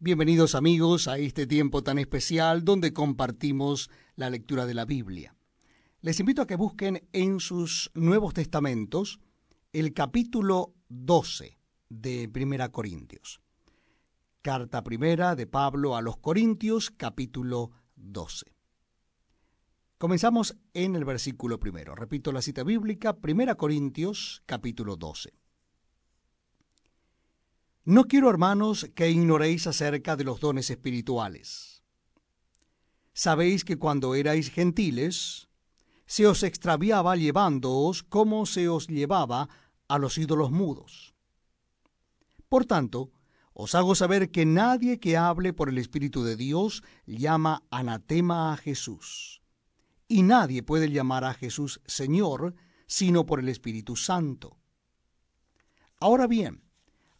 Bienvenidos amigos a este tiempo tan especial donde compartimos la lectura de la Biblia. Les invito a que busquen en sus Nuevos Testamentos el capítulo 12 de Primera Corintios. Carta primera de Pablo a los Corintios, capítulo 12. Comenzamos en el versículo primero. Repito la cita bíblica, Primera Corintios, capítulo 12. No quiero, hermanos, que ignoréis acerca de los dones espirituales. Sabéis que cuando erais gentiles, se os extraviaba llevándoos como se os llevaba a los ídolos mudos. Por tanto, os hago saber que nadie que hable por el Espíritu de Dios llama anatema a Jesús. Y nadie puede llamar a Jesús Señor sino por el Espíritu Santo. Ahora bien,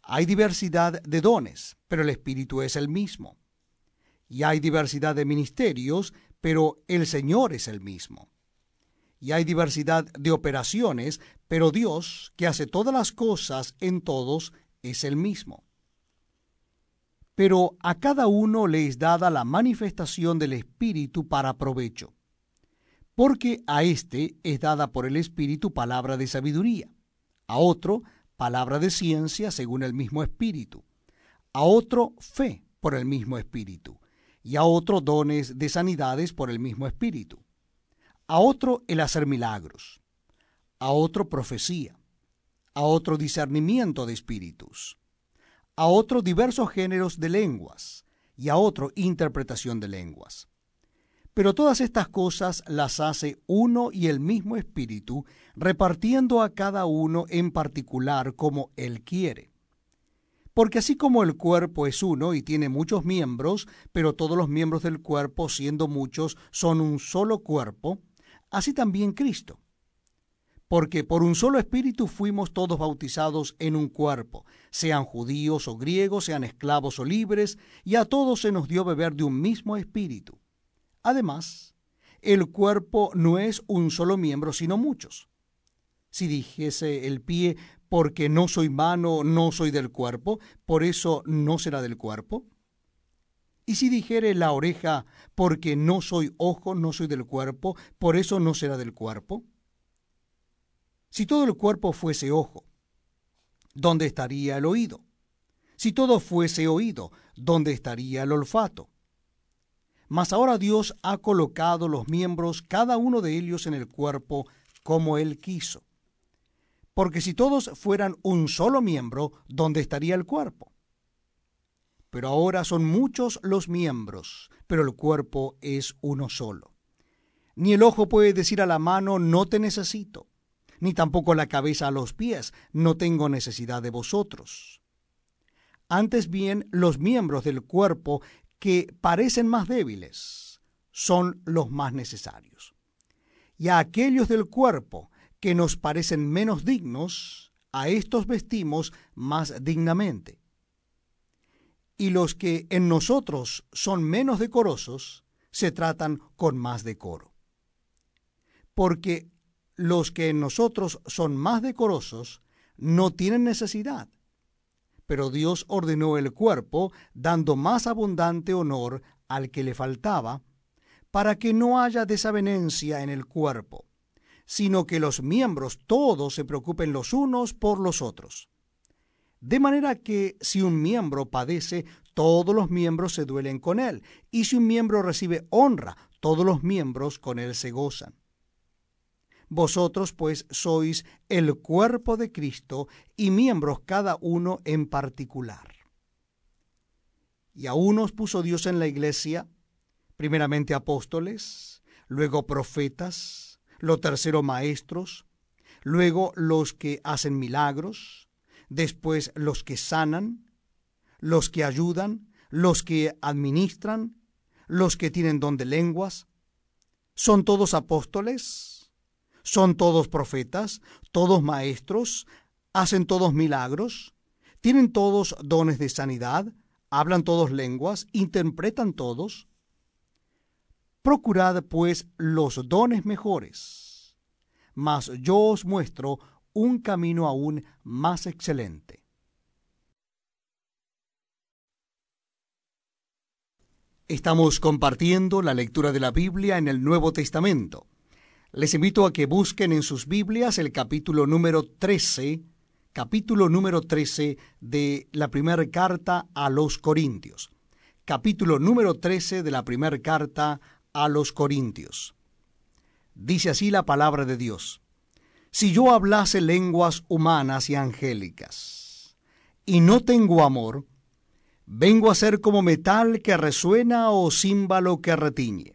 hay diversidad de dones, pero el Espíritu es el mismo. Y hay diversidad de ministerios, pero el Señor es el mismo. Y hay diversidad de operaciones, pero Dios, que hace todas las cosas en todos, es el mismo. Pero a cada uno le es dada la manifestación del Espíritu para provecho, porque a éste es dada por el Espíritu palabra de sabiduría, a otro palabra de ciencia según el mismo espíritu, a otro fe por el mismo espíritu, y a otro dones de sanidades por el mismo espíritu, a otro el hacer milagros, a otro profecía, a otro discernimiento de espíritus, a otro diversos géneros de lenguas, y a otro interpretación de lenguas. Pero todas estas cosas las hace uno y el mismo Espíritu, repartiendo a cada uno en particular como Él quiere. Porque así como el cuerpo es uno y tiene muchos miembros, pero todos los miembros del cuerpo, siendo muchos, son un solo cuerpo, así también Cristo. Porque por un solo espíritu fuimos todos bautizados en un cuerpo, sean judíos o griegos, sean esclavos o libres, y a todos se nos dio beber de un mismo espíritu. Además, el cuerpo no es un solo miembro, sino muchos. Si dijese el pie, porque no soy mano, no soy del cuerpo, por eso no será del cuerpo. Y si dijere la oreja, porque no soy ojo, no soy del cuerpo, por eso no será del cuerpo. Si todo el cuerpo fuese ojo, ¿dónde estaría el oído? Si todo fuese oído, ¿dónde estaría el olfato? Mas ahora Dios ha colocado los miembros, cada uno de ellos, en el cuerpo como Él quiso. Porque si todos fueran un solo miembro, ¿dónde estaría el cuerpo? Pero ahora son muchos los miembros, pero el cuerpo es uno solo. Ni el ojo puede decir a la mano, no te necesito, ni tampoco la cabeza a los pies, no tengo necesidad de vosotros. Antes bien, los miembros del cuerpo que parecen más débiles son los más necesarios. Y a aquellos del cuerpo que nos parecen menos dignos, a estos vestimos más dignamente. Y los que en nosotros son menos decorosos, se tratan con más decoro. Porque los que en nosotros son más decorosos no tienen necesidad, pero Dios ordenó el cuerpo, dando más abundante honor al que le faltaba, para que no haya desavenencia en el cuerpo, sino que los miembros todos se preocupen los unos por los otros. De manera que si un miembro padece, todos los miembros se duelen con él, y si un miembro recibe honra, todos los miembros con él se gozan. Vosotros pues sois el cuerpo de Cristo y miembros cada uno en particular. Y a unos puso Dios en la iglesia, primeramente apóstoles, luego profetas, lo tercero maestros, luego los que hacen milagros, después los que sanan, los que ayudan, los que administran, los que tienen don de lenguas. ¿Son todos apóstoles? ¿Son todos profetas? ¿Todos maestros? ¿Hacen todos milagros? ¿Tienen todos dones de sanidad? ¿Hablan todos lenguas? ¿Interpretan todos? Procurad pues los dones mejores, mas yo os muestro un camino aún más excelente. Estamos compartiendo la lectura de la Biblia en el Nuevo Testamento. Les invito a que busquen en sus Biblias el capítulo número 13, capítulo número 13 de la primera carta a los Corintios. Capítulo número 13 de la primera carta a los Corintios. Dice así la palabra de Dios. Si yo hablase lenguas humanas y angélicas, y no tengo amor, vengo a ser como metal que resuena o címbalo que retiñe.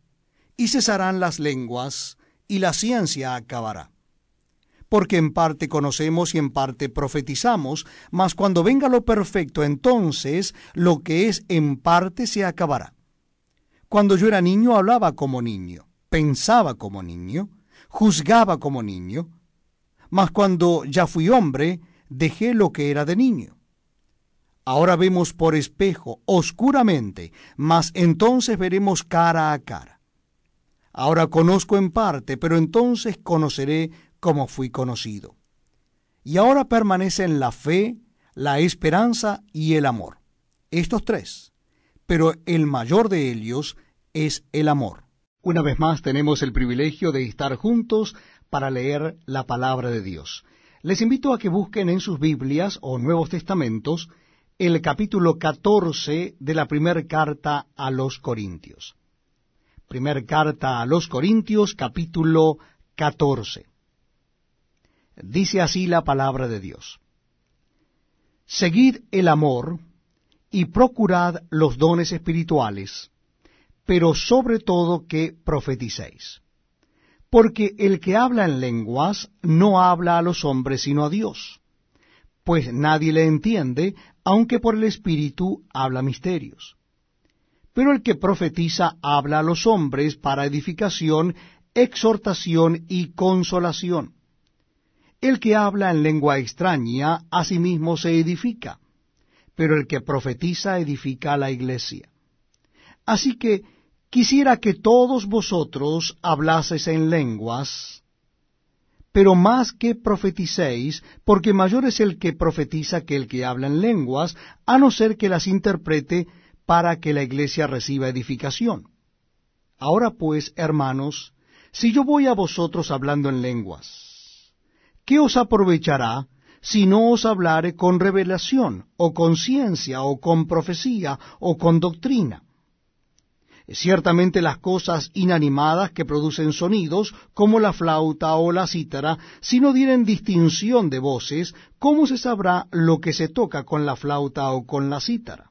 y cesarán las lenguas, y la ciencia acabará. Porque en parte conocemos y en parte profetizamos, mas cuando venga lo perfecto, entonces lo que es en parte se acabará. Cuando yo era niño hablaba como niño, pensaba como niño, juzgaba como niño, mas cuando ya fui hombre, dejé lo que era de niño. Ahora vemos por espejo, oscuramente, mas entonces veremos cara a cara. Ahora conozco en parte, pero entonces conoceré como fui conocido. Y ahora permanecen la fe, la esperanza y el amor. Estos tres. Pero el mayor de ellos es el amor. Una vez más tenemos el privilegio de estar juntos para leer la palabra de Dios. Les invito a que busquen en sus Biblias o Nuevos Testamentos el capítulo 14 de la primera carta a los Corintios. Primer carta a los Corintios, capítulo 14. Dice así la palabra de Dios. Seguid el amor y procurad los dones espirituales, pero sobre todo que profeticéis. Porque el que habla en lenguas no habla a los hombres sino a Dios pues nadie le entiende, aunque por el Espíritu habla misterios. Pero el que profetiza habla a los hombres para edificación, exhortación y consolación. El que habla en lengua extraña a sí mismo se edifica, pero el que profetiza edifica a la iglesia. Así que quisiera que todos vosotros hablaseis en lenguas, pero más que profeticéis, porque mayor es el que profetiza que el que habla en lenguas, a no ser que las interprete para que la iglesia reciba edificación. Ahora pues, hermanos, si yo voy a vosotros hablando en lenguas, ¿qué os aprovechará si no os hablare con revelación, o con ciencia, o con profecía, o con doctrina? Ciertamente las cosas inanimadas que producen sonidos, como la flauta o la cítara, si no dieren distinción de voces, ¿cómo se sabrá lo que se toca con la flauta o con la cítara?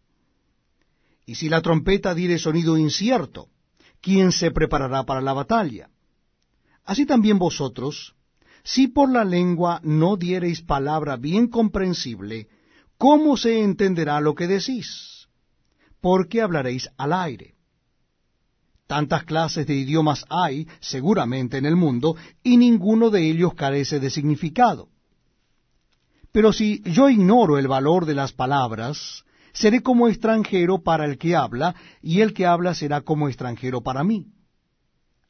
Y si la trompeta diere sonido incierto, ¿quién se preparará para la batalla? Así también vosotros, si por la lengua no diereis palabra bien comprensible, ¿cómo se entenderá lo que decís? Porque hablaréis al aire. Tantas clases de idiomas hay, seguramente, en el mundo, y ninguno de ellos carece de significado. Pero si yo ignoro el valor de las palabras, seré como extranjero para el que habla, y el que habla será como extranjero para mí.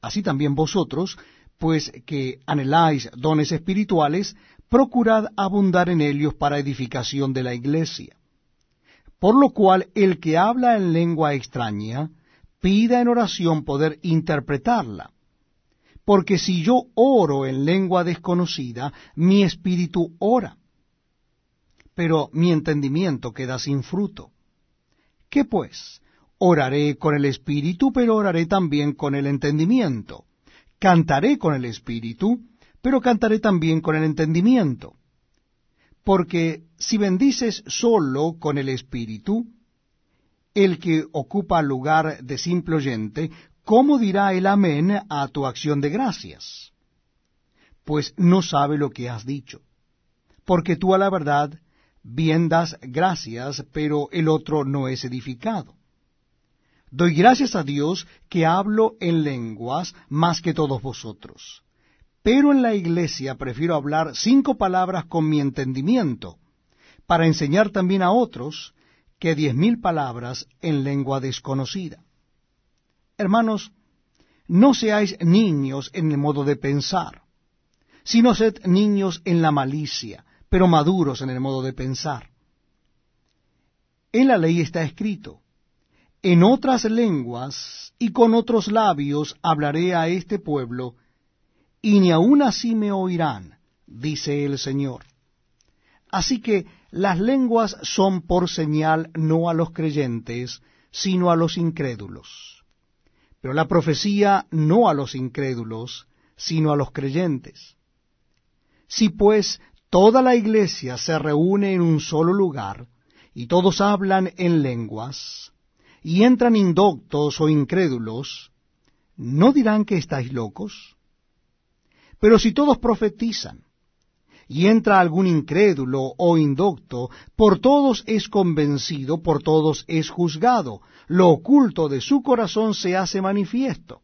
Así también vosotros, pues que anheláis dones espirituales, procurad abundar en ellos para edificación de la iglesia. Por lo cual el que habla en lengua extraña, pida en oración poder interpretarla. Porque si yo oro en lengua desconocida, mi espíritu ora, pero mi entendimiento queda sin fruto. ¿Qué pues? Oraré con el espíritu, pero oraré también con el entendimiento. Cantaré con el espíritu, pero cantaré también con el entendimiento. Porque si bendices solo con el espíritu, el que ocupa lugar de simple oyente, ¿cómo dirá el amén a tu acción de gracias? Pues no sabe lo que has dicho. Porque tú a la verdad bien das gracias, pero el otro no es edificado. Doy gracias a Dios que hablo en lenguas más que todos vosotros. Pero en la iglesia prefiero hablar cinco palabras con mi entendimiento, para enseñar también a otros que diez mil palabras en lengua desconocida. Hermanos, no seáis niños en el modo de pensar, sino sed niños en la malicia, pero maduros en el modo de pensar. En la ley está escrito, en otras lenguas y con otros labios hablaré a este pueblo, y ni aun así me oirán, dice el Señor. Así que las lenguas son por señal no a los creyentes, sino a los incrédulos. Pero la profecía no a los incrédulos, sino a los creyentes. Si pues toda la iglesia se reúne en un solo lugar, y todos hablan en lenguas, y entran indoctos o incrédulos, ¿no dirán que estáis locos? Pero si todos profetizan, y entra algún incrédulo o indocto, por todos es convencido, por todos es juzgado, lo oculto de su corazón se hace manifiesto.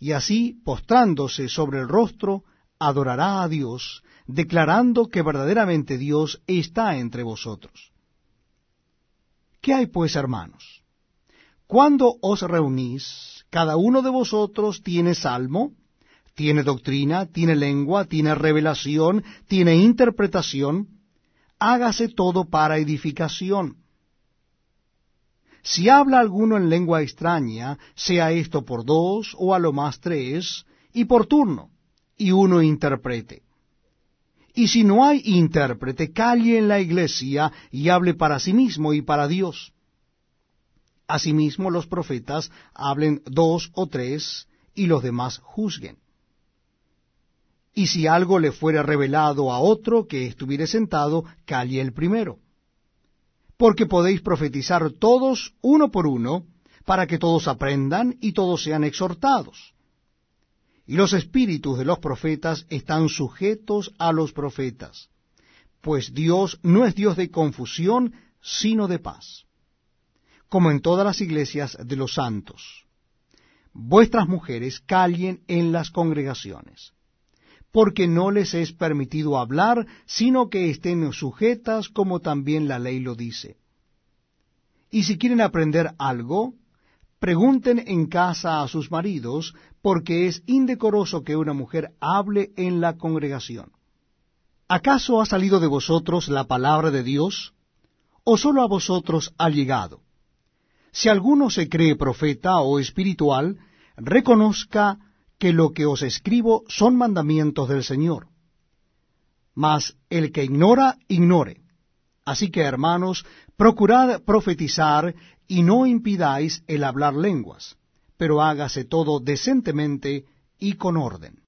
Y así, postrándose sobre el rostro, adorará a Dios, declarando que verdaderamente Dios está entre vosotros. ¿Qué hay pues, hermanos? Cuando os reunís, cada uno de vosotros tiene salmo, tiene doctrina, tiene lengua, tiene revelación, tiene interpretación, hágase todo para edificación. Si habla alguno en lengua extraña, sea esto por dos o a lo más tres, y por turno, y uno interprete. Y si no hay intérprete, calle en la iglesia y hable para sí mismo y para Dios. Asimismo los profetas hablen dos o tres, y los demás juzguen y si algo le fuera revelado a otro que estuviere sentado, calle el primero. Porque podéis profetizar todos uno por uno, para que todos aprendan y todos sean exhortados. Y los espíritus de los profetas están sujetos a los profetas, pues Dios no es Dios de confusión, sino de paz, como en todas las iglesias de los santos. Vuestras mujeres callen en las congregaciones porque no les es permitido hablar, sino que estén sujetas como también la ley lo dice. Y si quieren aprender algo, pregunten en casa a sus maridos, porque es indecoroso que una mujer hable en la congregación. ¿Acaso ha salido de vosotros la palabra de Dios? ¿O sólo a vosotros ha llegado? Si alguno se cree profeta o espiritual, reconozca que lo que os escribo son mandamientos del Señor. Mas el que ignora, ignore. Así que, hermanos, procurad profetizar y no impidáis el hablar lenguas, pero hágase todo decentemente y con orden.